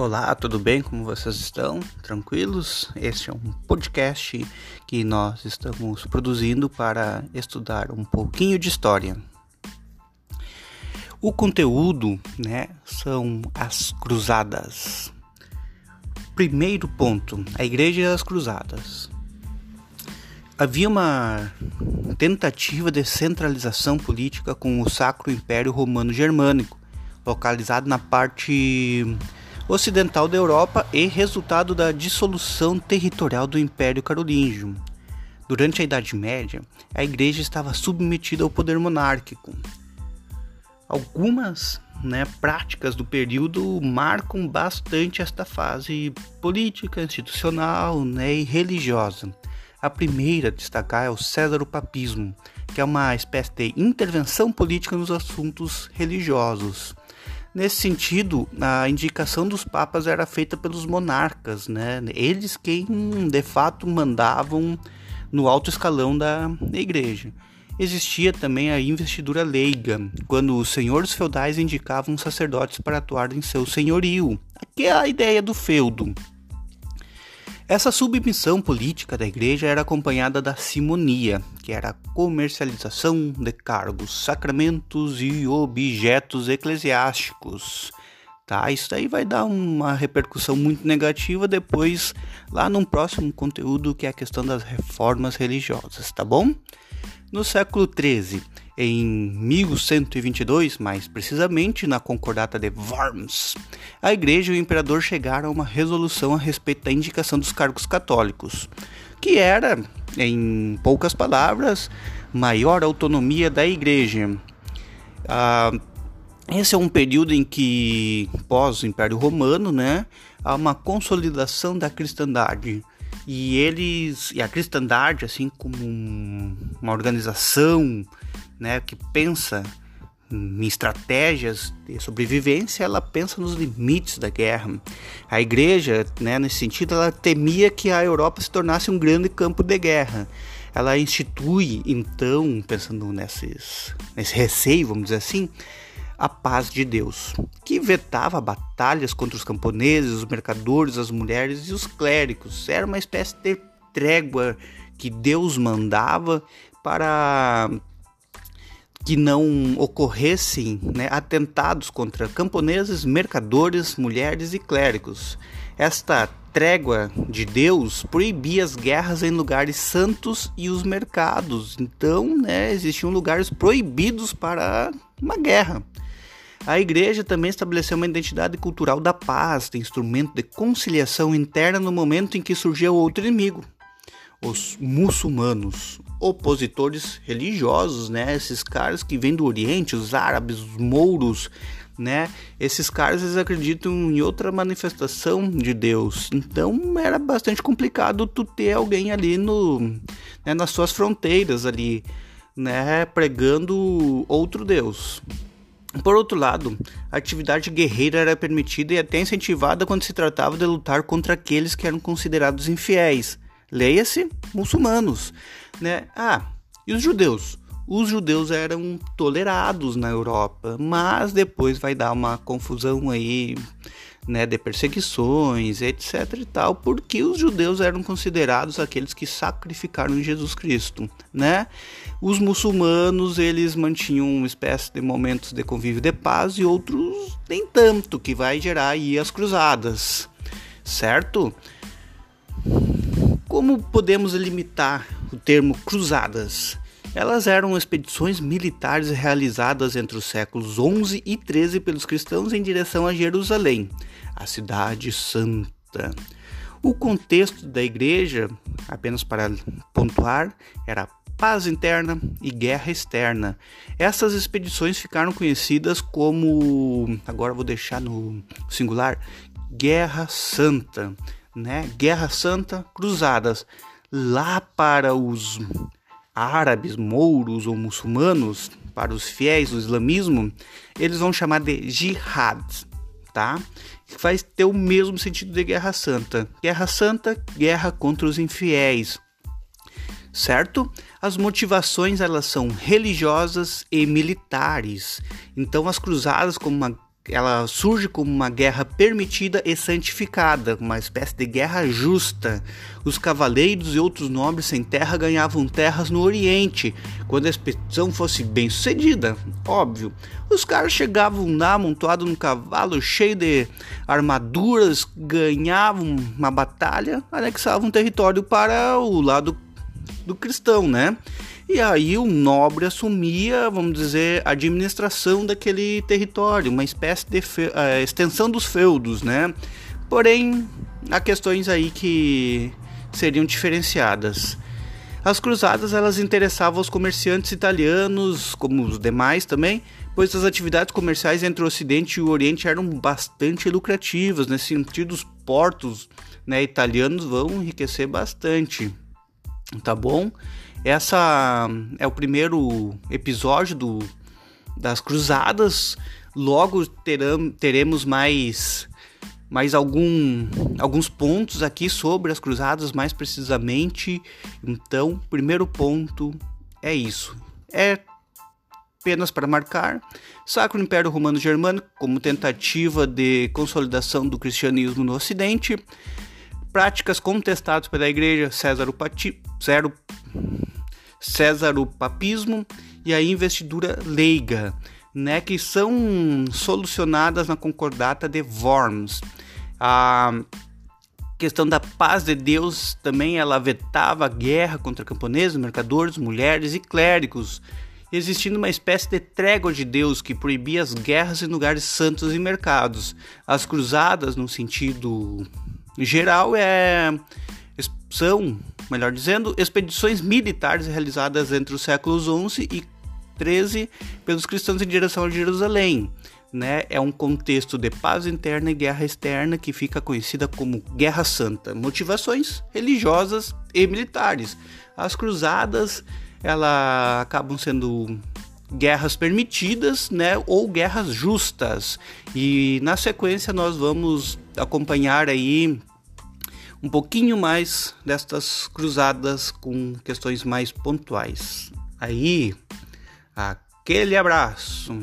Olá, tudo bem? Como vocês estão? Tranquilos? Este é um podcast que nós estamos produzindo para estudar um pouquinho de história. O conteúdo, né, são as cruzadas. Primeiro ponto, a Igreja e as Cruzadas. Havia uma tentativa de centralização política com o Sacro Império Romano Germânico, localizado na parte ocidental da Europa e resultado da dissolução territorial do Império Carolíngio. Durante a Idade Média, a Igreja estava submetida ao poder monárquico. Algumas né, práticas do período marcam bastante esta fase política, institucional né, e religiosa. A primeira a destacar é o Césaropapismo, que é uma espécie de intervenção política nos assuntos religiosos. Nesse sentido, a indicação dos papas era feita pelos monarcas, né? Eles quem de fato mandavam no alto escalão da igreja. Existia também a investidura leiga, quando os senhores feudais indicavam sacerdotes para atuar em seu senhorio. Aqui é a ideia do feudo. Essa submissão política da igreja era acompanhada da simonia, que era a comercialização de cargos, sacramentos e objetos eclesiásticos. Tá? Isso daí vai dar uma repercussão muito negativa depois lá num próximo conteúdo que é a questão das reformas religiosas, tá bom? No século XIII, em 1122, mais precisamente na Concordata de Worms, a Igreja e o Imperador chegaram a uma resolução a respeito da indicação dos cargos católicos, que era, em poucas palavras, maior autonomia da Igreja. Ah, esse é um período em que, pós Império Romano, né, há uma consolidação da cristandade e eles e a cristandade assim como um, uma organização né que pensa em estratégias de sobrevivência ela pensa nos limites da guerra a igreja né nesse sentido ela temia que a Europa se tornasse um grande campo de guerra ela institui então pensando nesses nesse receio vamos dizer assim a paz de Deus, que vetava batalhas contra os camponeses, os mercadores, as mulheres e os clérigos. Era uma espécie de trégua que Deus mandava para que não ocorressem né, atentados contra camponeses, mercadores, mulheres e clérigos. Esta trégua de Deus proibia as guerras em lugares santos e os mercados. Então, né, existiam lugares proibidos para uma guerra. A igreja também estabeleceu uma identidade cultural da paz, de instrumento de conciliação interna no momento em que surgia outro inimigo, os muçulmanos, opositores religiosos, né? Esses caras que vêm do Oriente, os árabes, os mouros, né? Esses caras eles acreditam em outra manifestação de Deus. Então era bastante complicado tu ter alguém ali no, né, nas suas fronteiras ali, né, pregando outro Deus. Por outro lado, a atividade guerreira era permitida e até incentivada quando se tratava de lutar contra aqueles que eram considerados infiéis. Leia-se, muçulmanos. Né? Ah, e os judeus? Os judeus eram tolerados na Europa, mas depois vai dar uma confusão aí né, de perseguições, etc e tal, porque os judeus eram considerados aqueles que sacrificaram Jesus Cristo, né? Os muçulmanos, eles mantinham uma espécie de momentos de convívio de paz e outros nem tanto, que vai gerar aí as cruzadas, certo? Como podemos limitar o termo cruzadas? Elas eram expedições militares realizadas entre os séculos 11 e 13 pelos cristãos em direção a Jerusalém, a cidade santa. O contexto da igreja, apenas para pontuar, era paz interna e guerra externa. Essas expedições ficaram conhecidas como, agora vou deixar no singular, Guerra Santa, né? Guerra Santa, cruzadas lá para os árabes, mouros ou muçulmanos, para os fiéis do islamismo, eles vão chamar de jihad, tá? Que vai ter o mesmo sentido de guerra santa. Guerra santa, guerra contra os infiéis. Certo? As motivações elas são religiosas e militares. Então as cruzadas como uma ela surge como uma guerra permitida e santificada, uma espécie de guerra justa. Os cavaleiros e outros nobres sem terra ganhavam terras no Oriente, quando a expedição fosse bem sucedida, óbvio. Os caras chegavam lá amontoados num cavalo cheio de armaduras, ganhavam uma batalha, anexavam território para o lado do cristão, né? E aí o nobre assumia, vamos dizer, a administração daquele território, uma espécie de uh, extensão dos feudos, né? Porém, há questões aí que seriam diferenciadas. As cruzadas elas interessavam os comerciantes italianos, como os demais também, pois as atividades comerciais entre o Ocidente e o Oriente eram bastante lucrativas. Nesse sentido, os portos né, italianos vão enriquecer bastante, tá bom? Essa é o primeiro episódio do, das Cruzadas. Logo terão, teremos mais, mais algum, alguns pontos aqui sobre as Cruzadas, mais precisamente. Então, primeiro ponto é isso. É apenas para marcar Sacro Império Romano Germânico como tentativa de consolidação do cristianismo no Ocidente, práticas contestadas pela Igreja César o Pati, Zero, César o papismo e a investidura leiga, né, que são solucionadas na concordata de Worms. A questão da paz de Deus também ela vetava a guerra contra camponeses, mercadores, mulheres e clérigos, existindo uma espécie de trégua de Deus que proibia as guerras em lugares santos e mercados. As cruzadas, no sentido geral, é são, melhor dizendo, expedições militares realizadas entre os séculos 11 e 13 pelos cristãos em direção a Jerusalém. Né? É um contexto de paz interna e guerra externa que fica conhecida como Guerra Santa. Motivações religiosas e militares. As cruzadas ela acabam sendo guerras permitidas, né, ou guerras justas. E na sequência nós vamos acompanhar aí um pouquinho mais destas cruzadas com questões mais pontuais. Aí, aquele abraço.